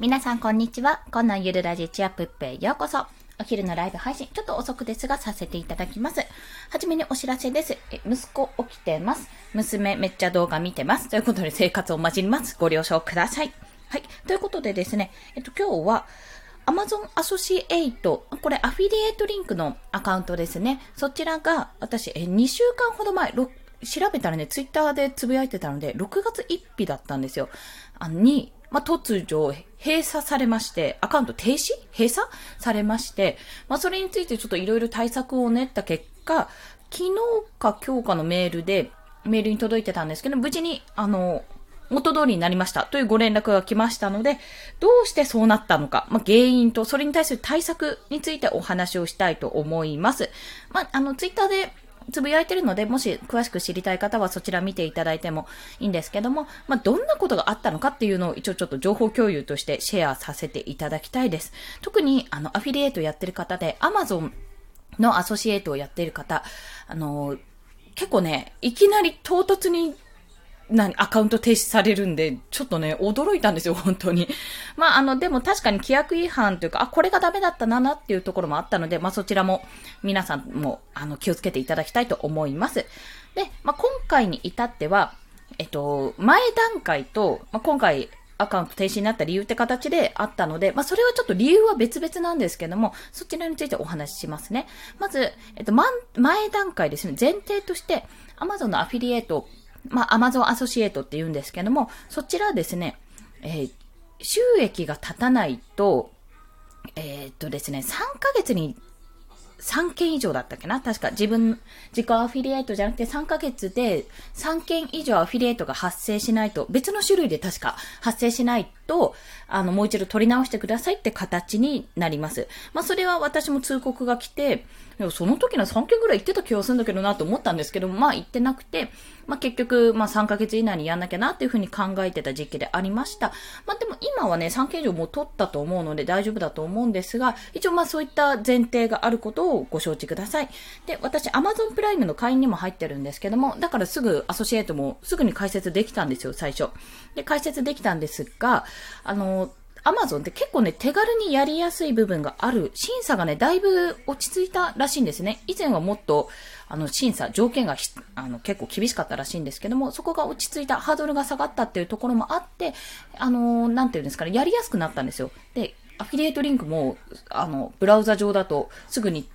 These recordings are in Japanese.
皆さんこんにちは。このゆるラジチアプッペへようこそ。お昼のライブ配信、ちょっと遅くですがさせていただきます。はじめにお知らせです。え息子起きてます。娘めっちゃ動画見てます。ということで生活を混じります。ご了承ください。はい。ということでですね、えっと今日は、Amazon Associate、これアフィリエイトリンクのアカウントですね。そちらが私、え2週間ほど前、調べたらね、ツイッターでつぶやいてたので、6月1日だったんですよ。あの、に、まあ、突如閉鎖されまして、アカウント停止？閉鎖されまして、まあ、それについてちょっといろいろ対策を練った結果、昨日か今日かのメールで、メールに届いてたんですけど、無事に、あの、元通りになりましたというご連絡が来ましたので、どうしてそうなったのか、まあ、原因とそれに対する対策についてお話をしたいと思います。まあ、あの、ツイッターでつぶやいてるので、もし詳しく知りたい方はそちら見ていただいてもいいんですけども、まあ、どんなことがあったのかっていうのを一応ちょっと情報共有としてシェアさせていただきたいです。特に、あの、アフィリエイトやってる方で、Amazon のアソシエイトをやっている方、あの、結構ね、いきなり唐突に何、アカウント停止されるんで、ちょっとね、驚いたんですよ、本当に。まあ、あの、でも確かに規約違反というか、あ、これがダメだったななっていうところもあったので、まあ、そちらも、皆さんも、あの、気をつけていただきたいと思います。で、まあ、今回に至っては、えっと、前段階と、まあ、今回、アカウント停止になった理由って形であったので、まあ、それはちょっと理由は別々なんですけども、そちらについてお話ししますね。まず、えっと、ま前段階ですね、前提として、Amazon のアフィリエイトまあ、アマゾンアソシエイトって言うんですけども、そちらですね、えー、収益が立たないと、えー、っとですね、3ヶ月に3件以上だったっけな？確か自分、自己アフィリエイトじゃなくて3ヶ月で3件以上アフィリエイトが発生しないと、別の種類で確か発生しないと、あの、もう一度取り直してくださいって形になります。まあ、それは私も通告が来て、その時の3件ぐらい行ってた気がするんだけどなと思ったんですけども、まあ、行ってなくて、まあ、結局、まあ、3ヶ月以内にやんなきゃなっていうふうに考えてた時期でありました。まあ、でも今はね、3件以上もう取ったと思うので大丈夫だと思うんですが、一応まあ、そういった前提があることをご承知ください。で、私、Amazon プライムの会員にも入ってるんですけども、だからすぐアソシエイトもすぐに解説できたんですよ、最初。で、解説できたんですが、あの、アマゾンって結構ね、手軽にやりやすい部分がある。審査がね、だいぶ落ち着いたらしいんですね。以前はもっと、あの、審査、条件があの、結構厳しかったらしいんですけども、そこが落ち着いた、ハードルが下がったっていうところもあって、あの、なんていうんですかね、やりやすくなったんですよ。で、アフィリエイトリンクも、あの、ブラウザ上だと、すぐに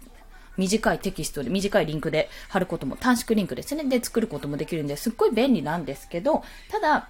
短いテキストで、短いリンクで貼ることも、短縮リンクですね。で、作ることもできるんで、すっごい便利なんですけど、ただ、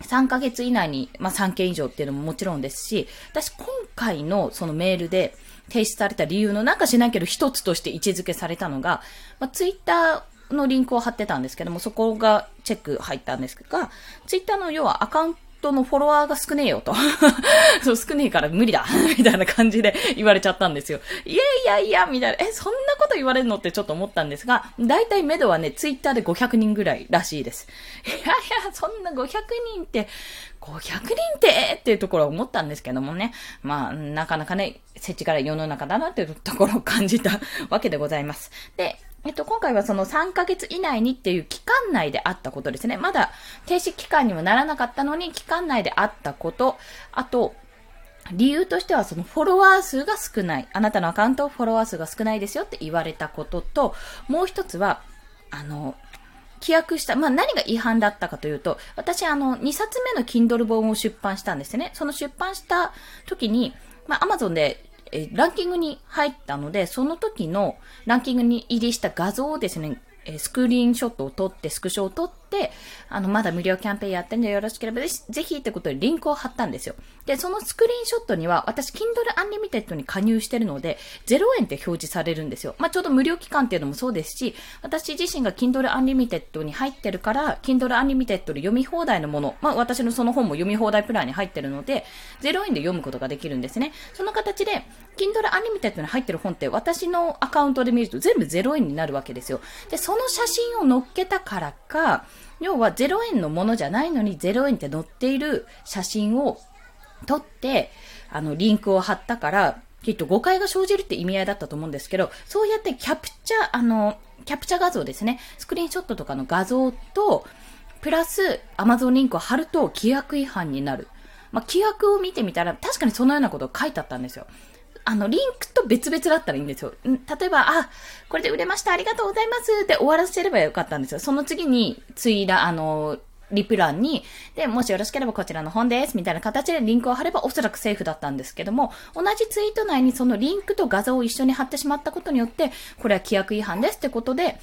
3ヶ月以内に、まあ、3件以上っていうのももちろんですし、私今回のそのメールで提出された理由のなんかしないけど一つとして位置づけされたのが、まあ、ツイッターのリンクを貼ってたんですけども、そこがチェック入ったんですが、ツイッターの要はアカウントのフォロワーが少ねえよと。そう、少ねえから無理だ みたいな感じで言われちゃったんですよ。いやいやいや、みたいな。え、そんなこと言われるのってちょっと思ったんですが、大体目処はね、ツイッターで500人ぐらいらしいです。いやいや、そんな500人って、500人ってっていうところは思ったんですけどもね。まあ、なかなかね、設置から世の中だなっていうところを感じたわけでございます。で、えっと、今回はその3ヶ月以内にっていう期間内であったことですね。まだ停止期間にもならなかったのに、期間内であったこと、あと、理由としてはそのフォロワー数が少ない。あなたのアカウントフォロワー数が少ないですよって言われたことと、もう一つは、あの、規約した、まあ何が違反だったかというと、私あの、2冊目の Kindle 本を出版したんですね。その出版した時に、まあ Amazon でえランキングに入ったので、その時のランキングに入りした画像をですね、えスクリーンショットを撮って、スクショを撮って、あの、まだ無料キャンペーンやってんでよろしければぜぜひってことでリンクを貼ったんですよ。で、そのスクリーンショットには、私、Kindle Unlimited に加入してるので、0円って表示されるんですよ。まあ、ちょうど無料期間っていうのもそうですし、私自身が Kindle Unlimited に入ってるから、Kindle Unlimited で読み放題のもの、まあ、私のその本も読み放題プランに入ってるので、0円で読むことができるんですね。その形で、Kindle Unlimited に入ってる本って私のアカウントで見ると全部0円になるわけですよ。で、その写真を載っけたからか、要は0円のものじゃないのに0円って載っている写真を撮って、あの、リンクを貼ったから、きっと誤解が生じるって意味合いだったと思うんですけど、そうやってキャプチャ、あの、キャプチャ画像ですね。スクリーンショットとかの画像と、プラス Amazon リンクを貼ると規約違反になる。まあ、規約を見てみたら、確かにそのようなことが書いてあったんですよ。あの、リンクと別々だったらいいんですよ。例えば、あ、これで売れました、ありがとうございますって終わらせればよかったんですよ。その次に、ツイラ、あの、リプランに、で、もしよろしければこちらの本です、みたいな形でリンクを貼ればおそらくセーフだったんですけども、同じツイート内にそのリンクと画像を一緒に貼ってしまったことによって、これは規約違反ですってことで、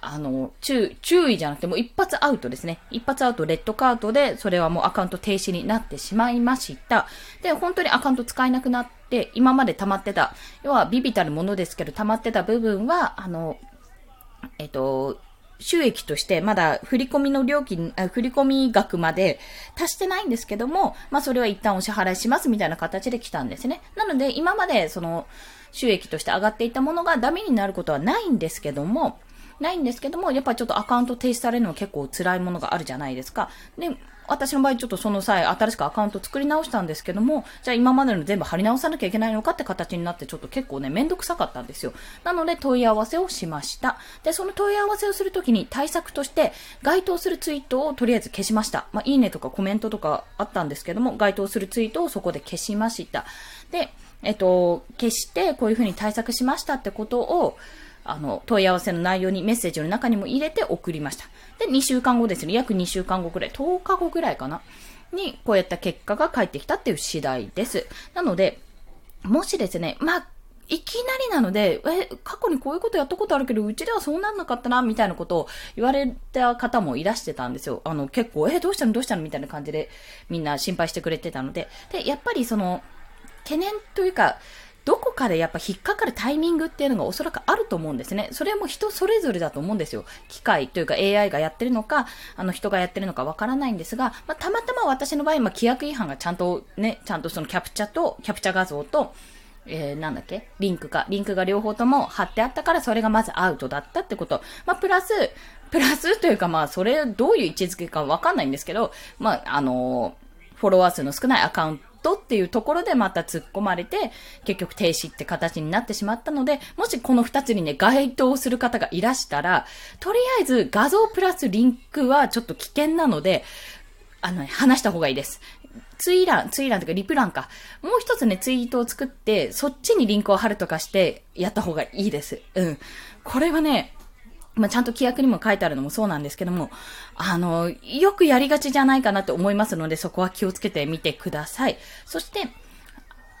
あの、注、注意じゃなくてもう一発アウトですね。一発アウトレッドカードで、それはもうアカウント停止になってしまいました。で、本当にアカウント使えなくなって、今まで溜まってた、要はビビたるものですけど、溜まってた部分は、あの、えっと、収益としてまだ振り込みの料金、振り込み額まで達してないんですけども、まあそれは一旦お支払いしますみたいな形で来たんですね。なので今までその収益として上がっていたものがダメになることはないんですけども、ないんですけども、やっぱりちょっとアカウント停止されるのは結構辛いものがあるじゃないですか。で、私の場合ちょっとその際、新しくアカウント作り直したんですけども、じゃあ今までの全部貼り直さなきゃいけないのかって形になってちょっと結構ね、めんどくさかったんですよ。なので問い合わせをしました。で、その問い合わせをするときに対策として該当するツイートをとりあえず消しました。まあ、いいねとかコメントとかあったんですけども、該当するツイートをそこで消しました。で、えっと、消してこういうふうに対策しましたってことを、あの、問い合わせの内容にメッセージの中にも入れて送りました。で、2週間後ですね、約2週間後くらい、10日後ぐらいかな、に、こうやった結果が返ってきたっていう次第です。なので、もしですね、まあ、いきなりなので、え、過去にこういうことやったことあるけど、うちではそうなんなかったな、みたいなことを言われた方もいらしてたんですよ。あの、結構、え、どうしたの？どうしたの？みたいな感じで、みんな心配してくれてたので。で、やっぱりその、懸念というか、どこかでやっぱ引っかかるタイミングっていうのがおそらくあると思うんですね。それはもう人それぞれだと思うんですよ。機械というか AI がやってるのか、あの人がやってるのかわからないんですが、まあ、たまたま私の場合、まあ、規約違反がちゃんとね、ちゃんとそのキャプチャと、キャプチャ画像と、えー、なんだっけ？リンクか。リンクが両方とも貼ってあったから、それがまずアウトだったってこと。まあ、プラス、プラスというかまあ、それどういう位置づけかわかんないんですけど、まあ、あのー、フォロワー数の少ないアカウントっていうところでまた突っ込まれて、結局停止って形になってしまったので、もしこの二つにね、該当する方がいらしたら、とりあえず画像プラスリンクはちょっと危険なので、あの、ね、話した方がいいです。ツイラン、ツイランというかリプランか。もう一つね、ツイートを作って、そっちにリンクを貼るとかして、やった方がいいです。うん。これはね、まあ、ちゃんと規約にも書いてあるのもそうなんですけども、あの、よくやりがちじゃないかなと思いますので、そこは気をつけてみてください。そして、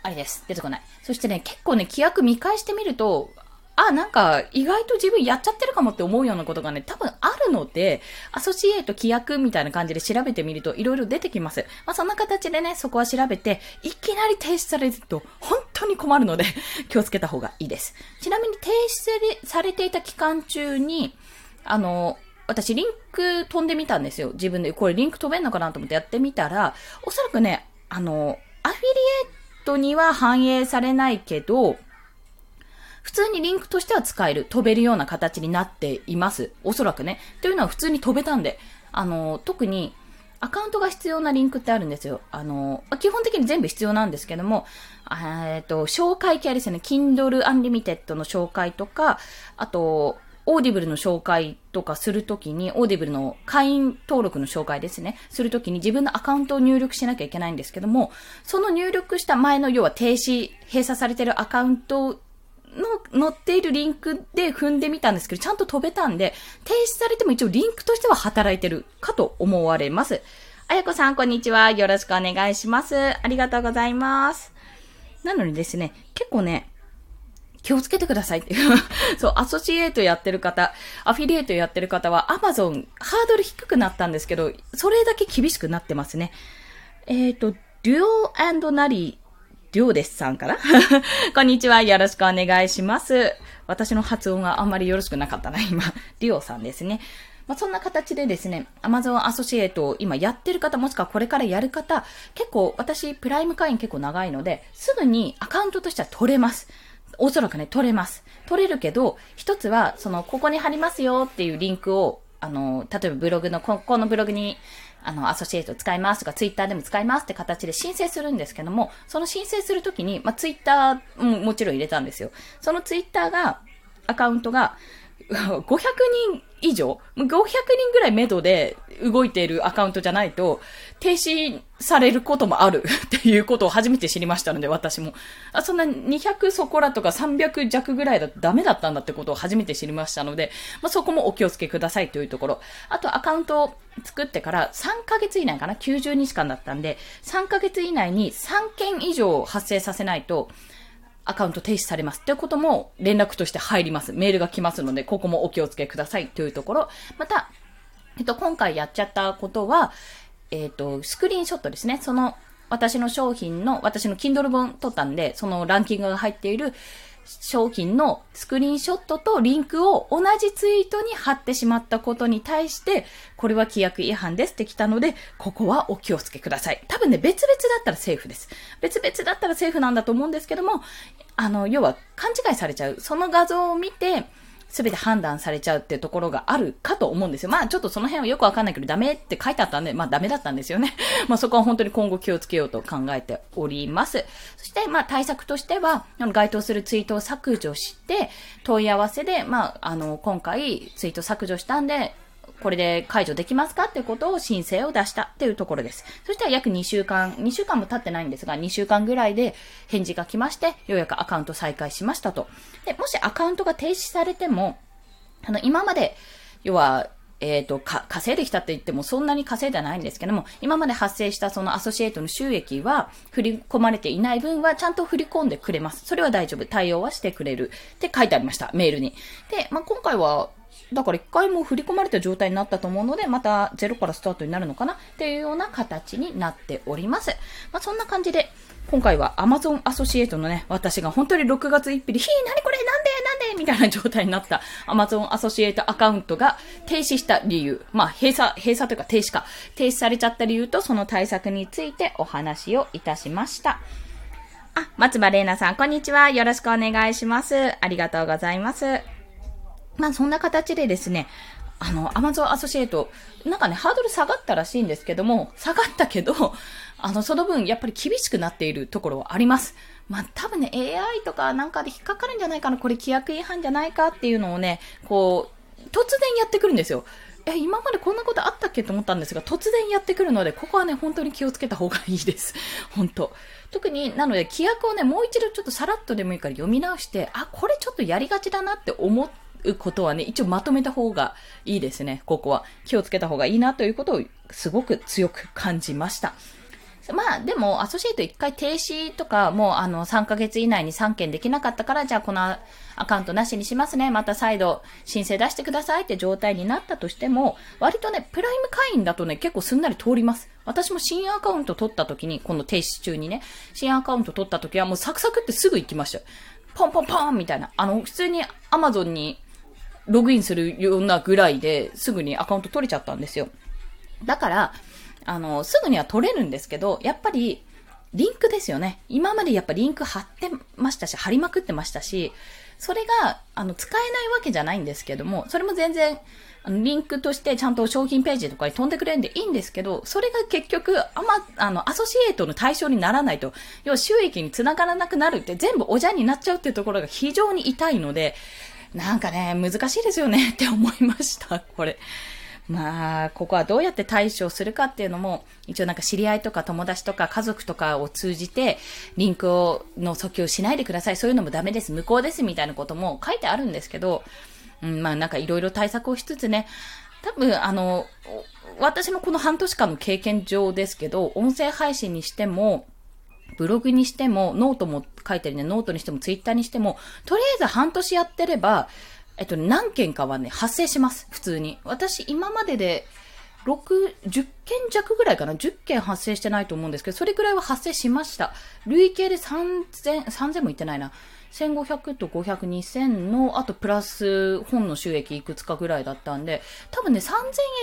あれです。出てこない。そしてね、結構ね、規約見返してみると、あ、なんか、意外と自分やっちゃってるかもって思うようなことがね、多分あるので、アソシエイト規約みたいな感じで調べてみると、いろいろ出てきます。まあ、そんな形でね、そこは調べて、いきなり停止されると、本当に困るので 気をつけた方がいいです。ちなみに停止されていた期間中に、あの、私リンク飛んでみたんですよ。自分で、これリンク飛べんのかなと思ってやってみたら、おそらくね、あの、アフィリエイトには反映されないけど、普通にリンクとしては使える、飛べるような形になっています。おそらくね。というのは普通に飛べたんで、あの、特に、アカウントが必要なリンクってあるんですよ。あの、基本的に全部必要なんですけども、えっと、紹介系ですね。Kindle Unlimited の紹介とか、あと、オーディブルの紹介とかするときに、オーディブルの会員登録の紹介ですね、するときに自分のアカウントを入力しなきゃいけないんですけども、その入力した前の要は停止、閉鎖されてるアカウントの載っているリンクで踏んでみたんですけど、ちゃんと飛べたんで、停止されても一応リンクとしては働いてるかと思われます。あやこさん、こんにちは。よろしくお願いします。ありがとうございます。なのにですね、結構ね、気をつけてくださいっていう そう、アソシエイトやってる方、アフィリエイトやってる方は、アマゾン、ハードル低くなったんですけど、それだけ厳しくなってますね。えっ、ー、と、デュオナリー、りょうですさんかな こんにちは。よろしくお願いします。私の発音があんまりよろしくなかったな、今。りょうさんですね。まあ、そんな形でですね、Amazon アソシエイトを今やってる方、もしくはこれからやる方、結構私、プライム会員結構長いので、すぐにアカウントとしては取れます。おそらくね、取れます。取れるけど、一つは、その、ここに貼りますよっていうリンクを、あの、例えばブログの、ここのブログにあの、アソシエイト使いますとか、ツイッターでも使いますって形で申請するんですけども、その申請するときに、まあ、ツイッターももちろん入れたんですよ。そのツイッターが、アカウントが、500人以上 ?500 人ぐらい目処で動いているアカウントじゃないと、停止されることもある っていうことを初めて知りましたので、私も。あ、そんな200そこらとか300弱ぐらいだとダメだったんだってことを初めて知りましたので、まあ、そこもお気をつけくださいというところ。あとアカウントを作ってから3ヶ月以内かな ?90 日間だったんで、3ヶ月以内に3件以上発生させないと、アカウント停止されますっていうことも連絡として入ります。メールが来ますので、ここもお気をつけくださいというところ。また、えっと、今回やっちゃったことは、えっと、スクリーンショットですね。その、私の商品の、私の Kindle 本撮ったんで、そのランキングが入っている商品のスクリーンショットとリンクを同じツイートに貼ってしまったことに対して、これは規約違反ですって来たので、ここはお気をつけください。多分ね、別々だったらセーフです。別々だったらセーフなんだと思うんですけども、あの、要は勘違いされちゃう。その画像を見て、全て判断されちゃうっていうところがあるかと思うんですよ。まあちょっとその辺はよくわかんないけど、ダメって書いてあったんで、まあダメだったんですよね。まあそこは本当に今後気をつけようと考えております。そしてまあ対策としては、該当するツイートを削除して、問い合わせで、まああの、今回ツイート削除したんで、これで解除できますかってことを申請を出したっていうところです。そしたら約2週間、2週間も経ってないんですが、2週間ぐらいで返事が来まして、ようやくアカウント再開しましたと。で、もしアカウントが停止されても、あの、今まで、要は、えっ、ー、と、か、稼いできたって言ってもそんなに稼いではないんですけども、今まで発生したそのアソシエイトの収益は、振り込まれていない分はちゃんと振り込んでくれます。それは大丈夫。対応はしてくれる。って書いてありました。メールに。で、まあ、今回は、だから一回も振り込まれた状態になったと思うので、またゼロからスタートになるのかな？っていうような形になっております。まあ、そんな感じで、今回は Amazon アソシエイトのね、私が本当に6月1日で、ひー、なにこれ？なんで？なんで？みたいな状態になった Amazon アソシエイトアカウントが停止した理由。まあ、閉鎖、閉鎖というか停止か。停止されちゃった理由とその対策についてお話をいたしました。あ、松葉玲奈さん、こんにちは。よろしくお願いします。ありがとうございます。まあ、そんな形でですね、あの、Amazon アソシエイト、なんかね、ハードル下がったらしいんですけども、下がったけど、あの、その分、やっぱり厳しくなっているところはあります。まあ、多分ね、AI とかなんかで引っかかるんじゃないかな、これ規約違反じゃないかっていうのをね、こう、突然やってくるんですよ。え、今までこんなことあったっけと思ったんですが、突然やってくるので、ここはね、本当に気をつけた方がいいです。本当。特に、なので、規約をね、もう一度ちょっとさらっとでもいいから読み直して、あ、これちょっとやりがちだなって思うことはね、一応まとめた方がいいですね、ここは。気をつけた方がいいなということをすごく強く感じました。まあ、でも、アソシエイト一回停止とか、もうあの、3ヶ月以内に3件できなかったから、じゃあこのアカウントなしにしますね。また再度申請出してくださいって状態になったとしても、割とね、プライム会員だとね、結構すんなり通ります。私も新アカウント取った時に、この停止中にね、新アカウント取った時はもうサクサクってすぐ行きました。ポンポンポンみたいな。あの、普通に Amazon にログインするようなぐらいですぐにアカウント取れちゃったんですよ。だから、あの、すぐには取れるんですけど、やっぱり、リンクですよね。今までやっぱリンク貼ってましたし、貼りまくってましたし、それが、あの、使えないわけじゃないんですけども、それも全然、あの、リンクとしてちゃんと商品ページとかに飛んでくれるんでいいんですけど、それが結局、あま、あの、アソシエイトの対象にならないと、要は収益につながらなくなるって全部おじゃになっちゃうっていうところが非常に痛いので、なんかね、難しいですよねって思いました、これ。まあ、ここはどうやって対処するかっていうのも、一応なんか知り合いとか友達とか家族とかを通じて、リンクを、の訴求しないでください。そういうのもダメです。無効です。みたいなことも書いてあるんですけど、うん、まあなんかいろいろ対策をしつつね、多分あの、私のこの半年間の経験上ですけど、音声配信にしても、ブログにしても、ノートも書いてるね、ノートにしても、ツイッターにしても、とりあえず半年やってれば、えっと、何件かはね、発生します。普通に。私、今までで、6、10件弱ぐらいかな ?10 件発生してないと思うんですけど、それぐらいは発生しました。累計で3000、3000もいってないな。1500と500、2000の、あとプラス本の収益いくつかぐらいだったんで、多分ね、3000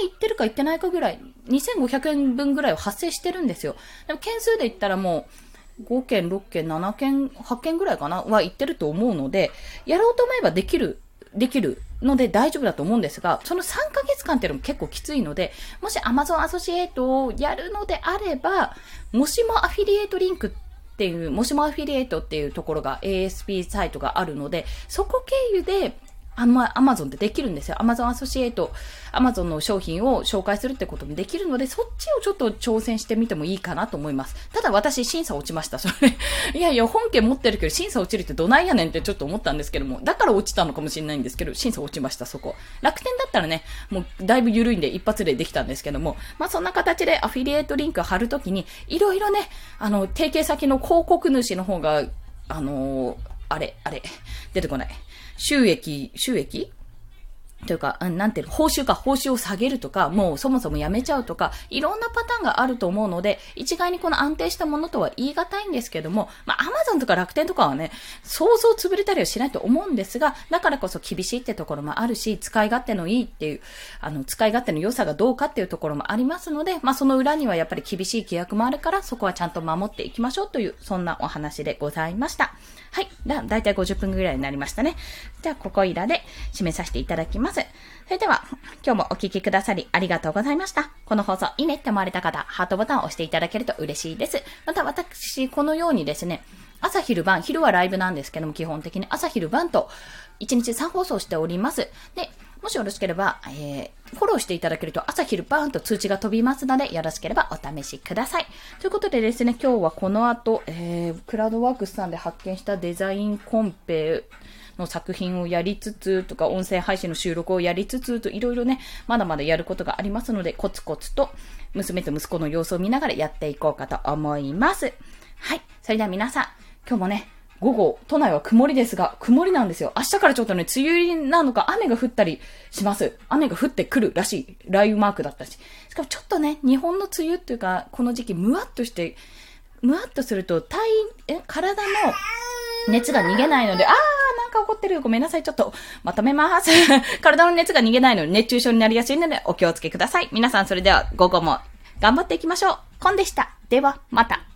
円いってるかいってないかぐらい、2500円分ぐらいは発生してるんですよ。でも件数で言ったらもう、5件、6件、7件、8件ぐらいかなは言ってると思うので、やろうと思えばできるできるので大丈夫だと思うんですが、その3ヶ月間っていうのも結構きついので、もし Amazon アソシエイトをやるのであれば、もしもアフィリエイトリンクっていう、もしもアフィリエイトっていうところが ASP サイトがあるので、そこ経由であんま、アマゾンってできるんですよ。アマゾンアソシエイト、アマゾンの商品を紹介するってこともできるので、そっちをちょっと挑戦してみてもいいかなと思います。ただ私、審査落ちました。それ いやいや、本件持ってるけど、審査落ちるってどないやねんってちょっと思ったんですけども、だから落ちたのかもしれないんですけど、審査落ちました、そこ。楽天だったらね、もうだいぶ緩いんで一発でできたんですけども、まあそんな形でアフィリエイトリンク貼るときに、いろいろね、あの、提携先の広告主の方が、あのー、あれ、あれ、出てこない。収益、収益？というか、うん、なんていうの、報酬か、報酬を下げるとか、もうそもそもやめちゃうとか、いろんなパターンがあると思うので、一概にこの安定したものとは言い難いんですけども、まあ、アマゾンとか楽天とかはね、想像潰れたりはしないと思うんですが、だからこそ厳しいってところもあるし、使い勝手のいいっていう、あの、使い勝手の良さがどうかっていうところもありますので、まあ、その裏にはやっぱり厳しい規約もあるから、そこはちゃんと守っていきましょうという、そんなお話でございました。はい。だ、だいたい50分ぐらいになりましたね。じゃあ、ここいらで締めさせていただきます。それでは、今日もお聴きくださりありがとうございました。この放送いいねって思われた方、ハートボタンを押していただけると嬉しいです。また私、このようにですね、朝昼晩、昼はライブなんですけども、基本的に朝昼晩と1日3放送しております。で、もしよろしければ、えー、フォローしていただけると朝昼バーンと通知が飛びますので、よろしければお試しください。ということでですね、今日はこの後、えー、クラウドワークスさんで発見したデザインコンペの作品をやりつつとか、音声配信の収録をやりつつと、いろいろね、まだまだやることがありますので、コツコツと娘と息子の様子を見ながらやっていこうかと思います。はい。それでは皆さん、今日もね、午後、都内は曇りですが、曇りなんですよ。明日からちょっとね、梅雨入りなのか雨が降ったりします。雨が降ってくるらしい。雷雨マークだったし。しかもちょっとね、日本の梅雨っていうか、この時期、むわっとして、むわっとすると、体、え、体の熱が逃げないので、あー、なんか怒ってる。ごめんなさい。ちょっと、まとめます。体の熱が逃げないので、熱中症になりやすいので、お気をつけください。皆さん、それでは午後も頑張っていきましょう。コンでした。では、また。